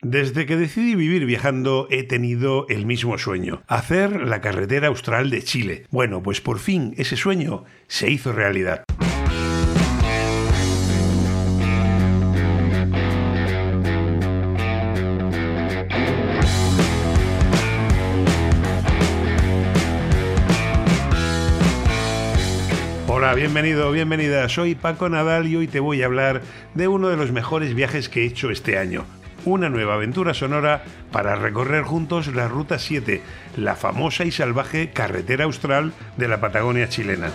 Desde que decidí vivir viajando he tenido el mismo sueño, hacer la carretera austral de Chile. Bueno, pues por fin ese sueño se hizo realidad. Hola, bienvenido, bienvenida. Soy Paco Nadal y hoy te voy a hablar de uno de los mejores viajes que he hecho este año una nueva aventura sonora para recorrer juntos la Ruta 7, la famosa y salvaje carretera austral de la Patagonia chilena.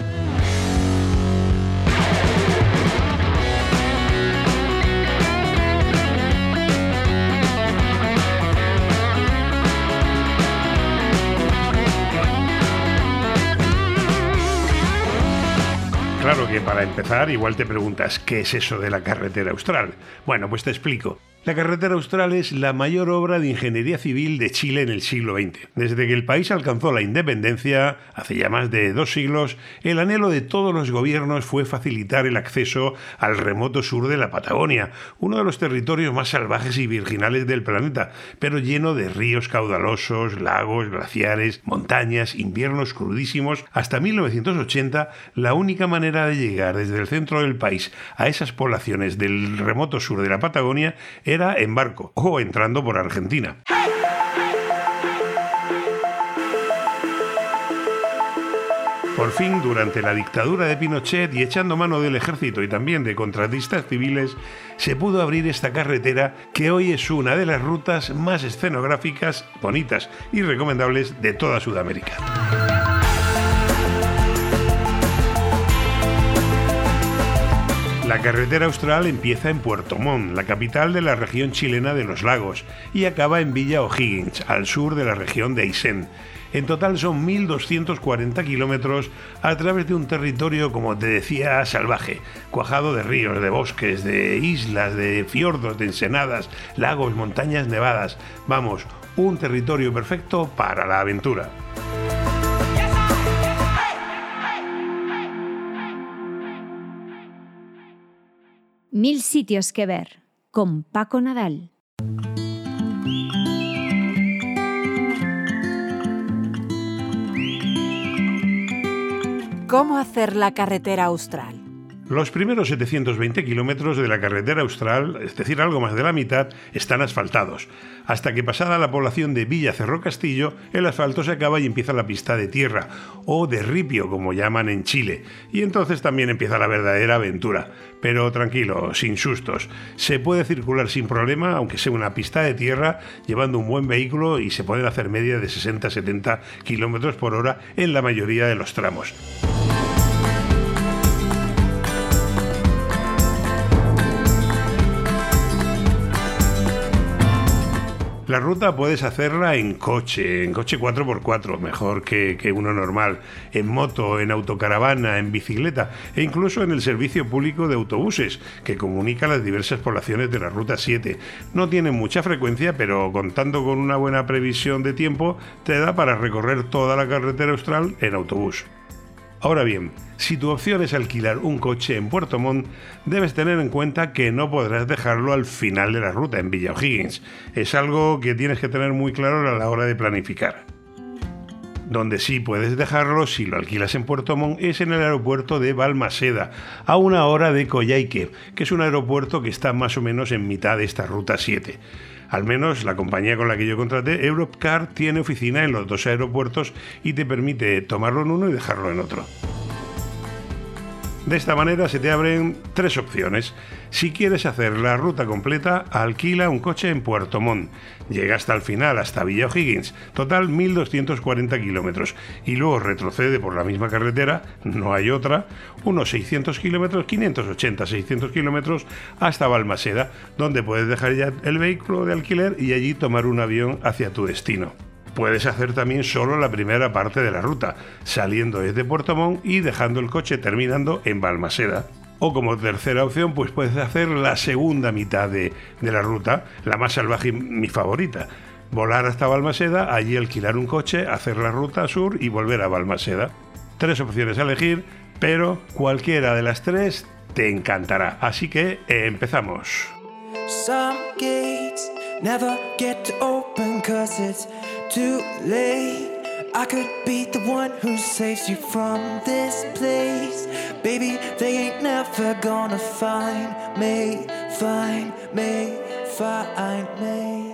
Claro que para empezar igual te preguntas, ¿qué es eso de la carretera austral? Bueno, pues te explico. La carretera austral es la mayor obra de ingeniería civil de Chile en el siglo XX. Desde que el país alcanzó la independencia, hace ya más de dos siglos, el anhelo de todos los gobiernos fue facilitar el acceso al remoto sur de la Patagonia, uno de los territorios más salvajes y virginales del planeta, pero lleno de ríos caudalosos, lagos, glaciares, montañas, inviernos crudísimos. Hasta 1980, la única manera de llegar desde el centro del país a esas poblaciones del remoto sur de la Patagonia en barco o entrando por Argentina. Por fin, durante la dictadura de Pinochet y echando mano del ejército y también de contratistas civiles, se pudo abrir esta carretera que hoy es una de las rutas más escenográficas, bonitas y recomendables de toda Sudamérica. La carretera austral empieza en Puerto Montt, la capital de la región chilena de los lagos, y acaba en Villa O'Higgins, al sur de la región de Aysén. En total son 1.240 kilómetros a través de un territorio, como te decía, salvaje, cuajado de ríos, de bosques, de islas, de fiordos, de ensenadas, lagos, montañas nevadas. Vamos, un territorio perfecto para la aventura. Mil sitios que ver con Paco Nadal. ¿Cómo hacer la carretera austral? Los primeros 720 kilómetros de la carretera austral, es decir, algo más de la mitad, están asfaltados, hasta que pasada la población de Villa Cerro Castillo, el asfalto se acaba y empieza la pista de tierra, o de ripio, como llaman en Chile, y entonces también empieza la verdadera aventura. Pero tranquilo, sin sustos, se puede circular sin problema, aunque sea una pista de tierra, llevando un buen vehículo y se pueden hacer media de 60-70 kilómetros por hora en la mayoría de los tramos. La ruta puedes hacerla en coche, en coche 4x4, mejor que, uno normal, en moto, en autocaravana, en bicicleta e incluso en el servicio público de autobuses que comunica las diversas poblaciones de la Ruta 7. No tiene mucha frecuencia, pero contando con una buena previsión de tiempo, te da para recorrer toda la carretera austral en autobús. Ahora bien, si tu opción es alquilar un coche en Puerto Montt, debes tener en cuenta que no podrás dejarlo al final de la ruta en Villa O'Higgins. Es algo que tienes que tener muy claro a la hora de planificar. Donde sí puedes dejarlo si lo alquilas en Puerto Montt es en el aeropuerto de Balmaseda, a una hora de Coyhaique, que es un aeropuerto que está más o menos en mitad de esta ruta 7. Al menos la compañía con la que yo contraté, Europcar, tiene oficina en los dos aeropuertos y te permite tomarlo en uno y dejarlo en otro. De esta manera se te abren tres opciones. Si quieres hacer la ruta completa, alquila un coche en Puerto Montt. Llega hasta el final, hasta Villa O'Higgins, total 1.240 kilómetros. Y luego retrocede por la misma carretera, no hay otra, unos 600 kilómetros, 580, 600 kilómetros, hasta Balmaseda, donde puedes dejar ya el vehículo de alquiler y allí tomar un avión hacia tu destino puedes hacer también solo la primera parte de la ruta, saliendo desde Puerto Montt y dejando el coche terminando en Balmaseda. O como tercera opción, pues puedes hacer la segunda mitad de, de la ruta, la más salvaje y mi favorita. Volar hasta Balmaseda, allí alquilar un coche, hacer la ruta sur y volver a Balmaseda. Tres opciones a elegir, pero cualquiera de las tres te encantará. Así que empezamos. never get open too late. I could be the one who saves you from this place. Baby, they ain't never gonna find me, find me, find me.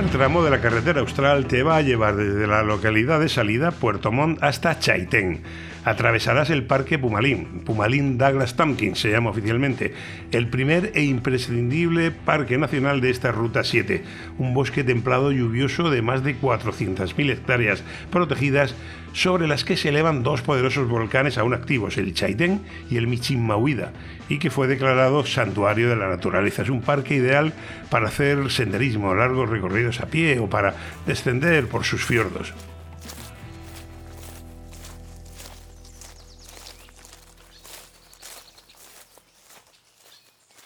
Primer tramo de la carretera austral te va a llevar desde la localidad de salida Puerto Montt hasta Chaitén. Atravesarás el Parque Pumalín, Pumalín Douglas Tompkins se llama oficialmente, el primer e imprescindible parque nacional de esta Ruta 7, un bosque templado lluvioso de más de 400.000 hectáreas protegidas sobre las que se elevan dos poderosos volcanes aún activos, el Chaitén y el Michimahuida, y que fue declarado santuario de la naturaleza. Es un parque ideal para hacer senderismo, largos recorridos a pie o para descender por sus fiordos.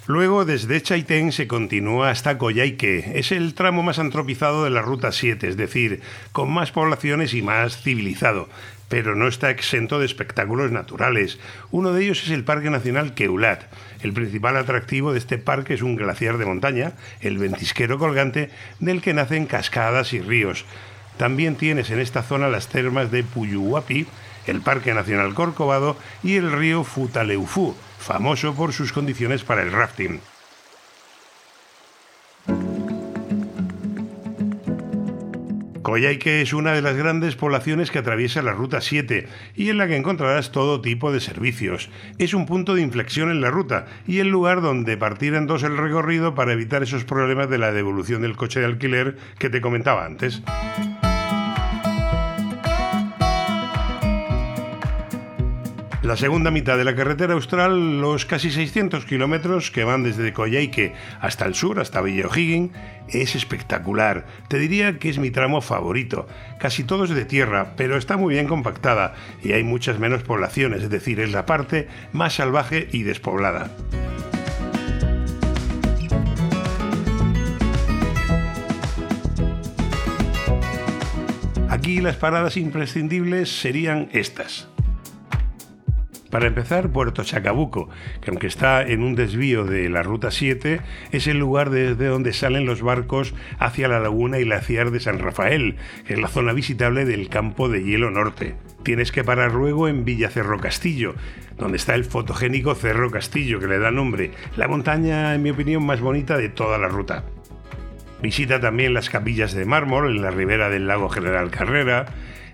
Luego, desde Chaitén se continúa hasta Coyhaique. Es el tramo más antropizado de la Ruta 7, es decir, con más poblaciones y más civilizado, pero no está exento de espectáculos naturales. Uno de ellos es el Parque Nacional Keulat. El principal atractivo de este parque es un glaciar de montaña, el ventisquero colgante, del que nacen cascadas y ríos. También tienes en esta zona las termas de Puyuhuapi, el Parque Nacional Corcovado y el río Futaleufú, famoso por sus condiciones para el rafting. Coyhaique es una de las grandes poblaciones que atraviesa la Ruta 7 y en la que encontrarás todo tipo de servicios. Es un punto de inflexión en la ruta y el lugar donde partir en dos el recorrido para evitar esos problemas de la devolución del coche de alquiler que te comentaba antes. La segunda mitad de la carretera austral, los casi 600 kilómetros que van desde Coyhaique hasta el sur, hasta Villa O'Higgins, es espectacular. Te diría que es mi tramo favorito. Casi todo es de tierra, pero está muy bien compactada y hay muchas menos poblaciones, es decir, es la parte más salvaje y despoblada. Aquí las paradas imprescindibles serían estas. Para empezar, Puerto Chacabuco, que aunque está en un desvío de la Ruta 7, es el lugar desde donde salen los barcos hacia la laguna y glaciar de San Rafael, que es la zona visitable del campo de hielo norte. Tienes que parar luego en Villa Cerro Castillo, donde está el fotogénico Cerro Castillo, que le da nombre, la montaña, en mi opinión, más bonita de toda la ruta. Visita también las capillas de mármol en la ribera del lago General Carrera,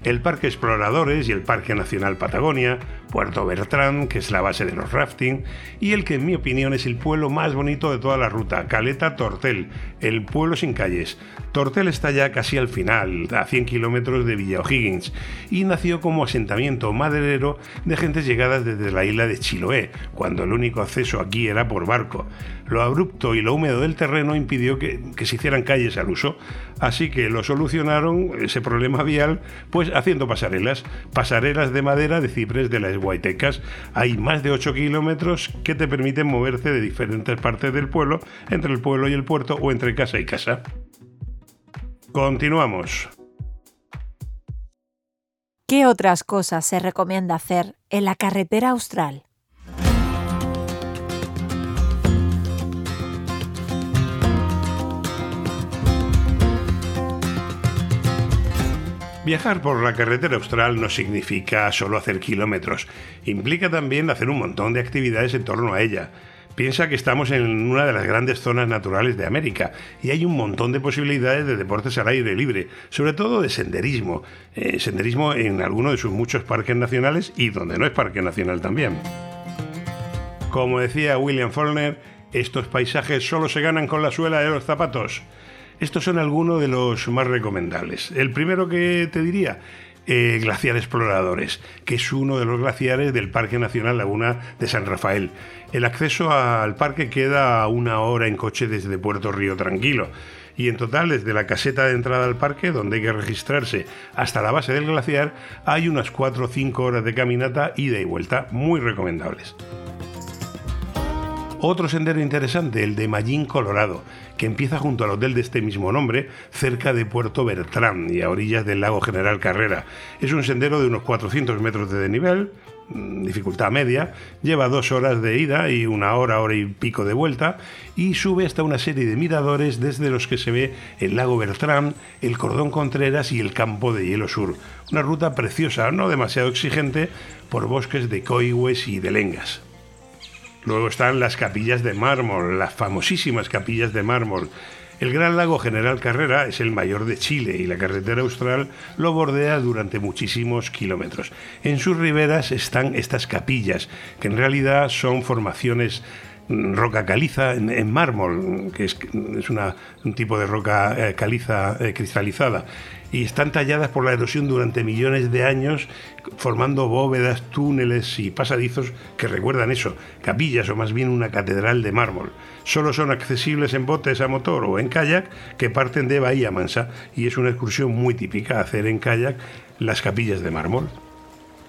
el Parque Exploradores y el Parque Nacional Patagonia, Puerto Bertrán, que es la base de los rafting, y el que en mi opinión es el pueblo más bonito de toda la ruta, Caleta Tortel, el pueblo sin calles. Tortel está ya casi al final, a 100 kilómetros de Villa O'Higgins, y nació como asentamiento maderero de gentes llegadas desde la isla de Chiloé, cuando el único acceso aquí era por barco. Lo abrupto y lo húmedo del terreno impidió que, que se hicieran calles al uso, así que lo solucionaron ese problema vial, pues haciendo pasarelas, pasarelas de madera de ciprés de las Guaitecas. Hay más de 8 kilómetros que te permiten moverte de diferentes partes del pueblo, entre el pueblo y el puerto o entre casa y casa. Continuamos. ¿Qué otras cosas se recomienda hacer en la carretera austral? Viajar por la carretera austral no significa solo hacer kilómetros, implica también hacer un montón de actividades en torno a ella. Piensa que estamos en una de las grandes zonas naturales de América y hay un montón de posibilidades de deportes al aire libre, sobre todo de senderismo. Eh, senderismo en alguno de sus muchos parques nacionales y donde no es parque nacional también. Como decía William Faulkner, estos paisajes solo se ganan con la suela de los zapatos. Estos son algunos de los más recomendables. El primero que te diría, eh, Glaciar Exploradores, que es uno de los glaciares del Parque Nacional Laguna de San Rafael. El acceso al parque queda a una hora en coche desde Puerto Río Tranquilo y en total desde la caseta de entrada al parque, donde hay que registrarse, hasta la base del glaciar, hay unas 4 o 5 horas de caminata ida y vuelta, muy recomendables. Otro sendero interesante, el de Mallín, Colorado, que empieza junto al hotel de este mismo nombre, cerca de Puerto Bertrán y a orillas del lago General Carrera. Es un sendero de unos 400 metros de desnivel, mm, dificultad media, lleva dos horas de ida y una hora, hora y pico de vuelta, y sube hasta una serie de miradores desde los que se ve el lago Bertrán, el cordón Contreras y el campo de hielo sur. Una ruta preciosa, no demasiado exigente, por bosques de coigües y de lengas. Luego están las capillas de mármol, las famosísimas capillas de mármol. El Gran Lago General Carrera es el mayor de Chile y la carretera austral lo bordea durante muchísimos kilómetros. En sus riberas están estas capillas, que en realidad son formaciones roca caliza en, mármol, que es, un tipo de roca eh, caliza eh, cristalizada y están talladas por la erosión durante millones de años, formando bóvedas, túneles y pasadizos que recuerdan eso, capillas o más bien una catedral de mármol. Solo son accesibles en botes a motor o en kayak que parten de Bahía Mansa y es una excursión muy típica hacer en kayak las capillas de mármol.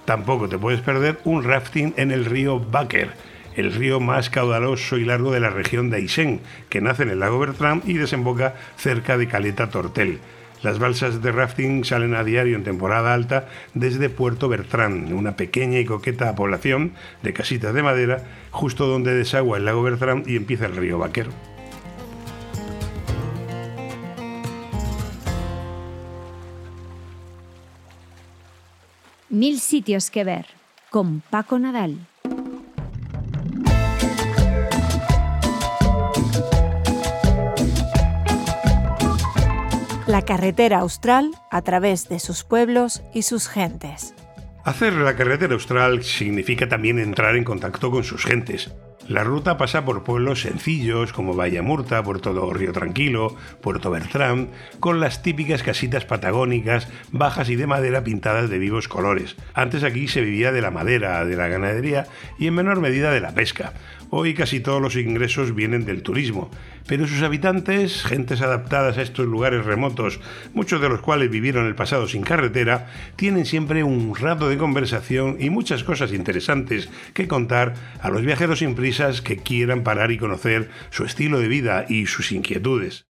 Tampoco te puedes perder un rafting en el río Baker, el río más caudaloso y largo de la región de Aysén, que nace en el lago Bertrand y desemboca cerca de Caleta Tortel. Las balsas de rafting salen a diario en temporada alta desde Puerto Bertrán, una pequeña y coqueta población de casitas de madera, justo donde desagua el lago Bertrán y empieza el río Vaquero. Mil sitios que ver con Paco Nadal. La carretera austral a través de sus pueblos y sus gentes. Hacer la carretera austral significa también entrar en contacto con sus gentes. La ruta pasa por pueblos sencillos como Vallamurta, Puerto do Río Tranquilo, Puerto Bertrán, con las típicas casitas patagónicas, bajas y de madera pintadas de vivos colores. Antes aquí se vivía de la madera, de la ganadería y en menor medida de la pesca. Hoy casi todos los ingresos vienen del turismo, pero sus habitantes, gentes adaptadas a estos lugares remotos, muchos de los cuales vivieron el pasado sin carretera, tienen siempre un rato de conversación y muchas cosas interesantes que contar a los viajeros sin prisas que quieran parar y conocer su estilo de vida y sus inquietudes.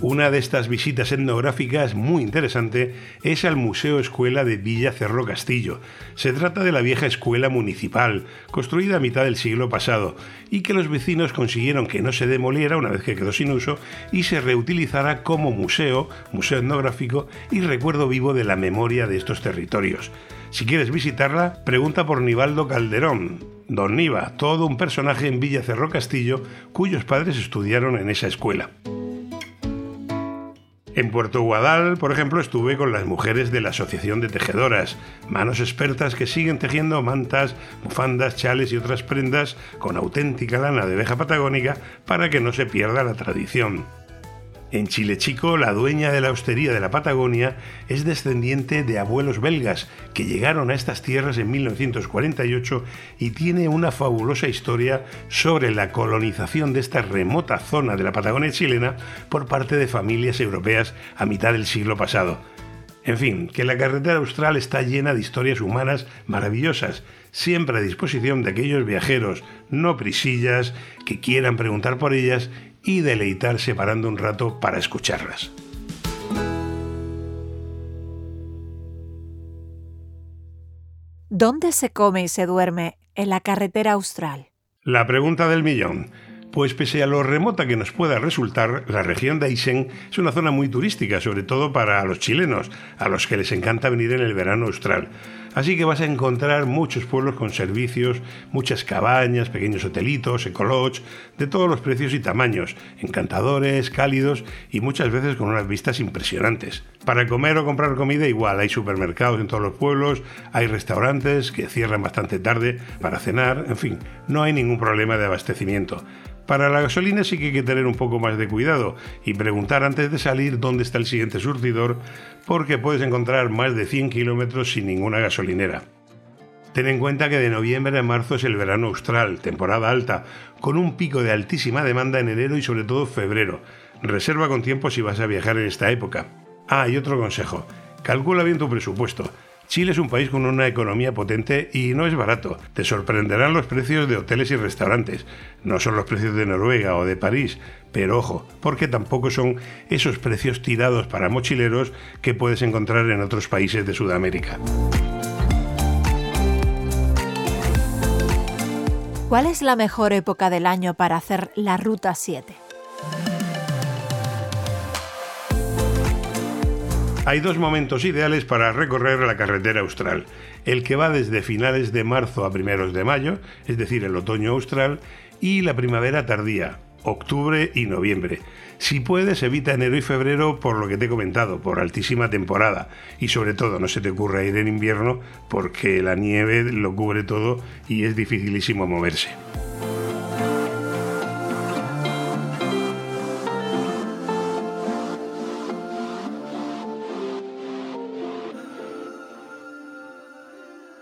Una de estas visitas etnográficas muy interesante es al Museo Escuela de Villa Cerro Castillo. Se trata de la vieja escuela municipal, construida a mitad del siglo pasado, y que los vecinos consiguieron que no se demoliera una vez que quedó sin uso y se reutilizara como museo, museo etnográfico y recuerdo vivo de la memoria de estos territorios. Si quieres visitarla, pregunta por Nivaldo Calderón, Don Niva, todo un personaje en Villa Cerro Castillo cuyos padres estudiaron en esa escuela. En Puerto Guadal, por ejemplo, estuve con las mujeres de la Asociación de Tejedoras, manos expertas que siguen tejiendo mantas, bufandas, chales y otras prendas con auténtica lana de abeja patagónica para que no se pierda la tradición. En Chile Chico, la dueña de la hostería de la Patagonia es descendiente de abuelos belgas que llegaron a estas tierras en 1948 y tiene una fabulosa historia sobre la colonización de esta remota zona de la Patagonia chilena por parte de familias europeas a mitad del siglo pasado. En fin, que la carretera austral está llena de historias humanas maravillosas, siempre a disposición de aquellos viajeros no prisillas que quieran preguntar por ellas y deleitarse parando un rato para escucharlas. ¿Dónde se come y se duerme en la carretera austral? La pregunta del millón. Pues pese a lo remota que nos pueda resultar, la región de Aysén es una zona muy turística, sobre todo para los chilenos, a los que les encanta venir en el verano austral. Así que vas a encontrar muchos pueblos con servicios, muchas cabañas, pequeños hotelitos, ecologs, de todos los precios y tamaños, encantadores, cálidos y muchas veces con unas vistas impresionantes. Para comer o comprar comida igual, hay supermercados en todos los pueblos, hay restaurantes que cierran bastante tarde para cenar, en fin, no hay ningún problema de abastecimiento. Para la gasolina sí que hay que tener un poco más de cuidado y preguntar antes de salir dónde está el siguiente surtidor porque puedes encontrar más de 100 kilómetros sin ninguna gasolinera. Ten en cuenta que de noviembre a marzo es el verano austral, temporada alta, con un pico de altísima demanda en enero y sobre todo febrero. Reserva con tiempo si vas a viajar en esta época. Ah, y otro consejo. Calcula bien tu presupuesto. Chile es un país con una economía potente y no es barato. Te sorprenderán los precios de hoteles y restaurantes. No son los precios de Noruega o de París, pero ojo, porque tampoco son esos precios tirados para mochileros que puedes encontrar en otros países de Sudamérica. ¿Cuál es la mejor época del año para hacer la Ruta 7? Hay dos momentos ideales para recorrer la carretera austral. El que va desde finales de marzo a primeros de mayo, es decir, el otoño austral, y la primavera tardía, octubre y noviembre. Si puedes, evita enero y febrero por lo que te he comentado, por altísima temporada. Y sobre todo, no se te ocurra ir en invierno porque la nieve lo cubre todo y es dificilísimo moverse.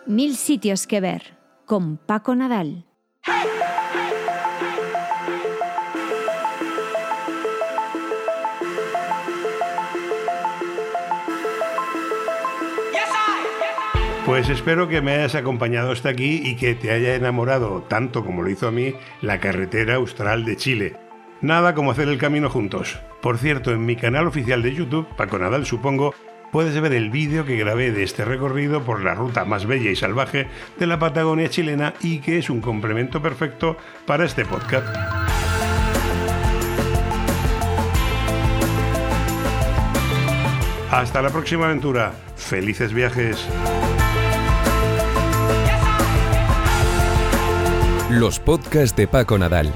Mil sitios que ver con Paco Nadal. Pues espero que me hayas acompañado hasta aquí y que te haya enamorado tanto como lo hizo a mí la carretera austral de Chile. Nada como hacer el camino juntos. Por cierto, en mi canal oficial de YouTube, Paco Nadal supongo, puedes ver el vídeo que grabé de este recorrido por la ruta más bella y salvaje de la Patagonia chilena y que es un complemento perfecto para este podcast. Hasta la próxima aventura. Felices viajes. Los podcasts de Paco Nadal.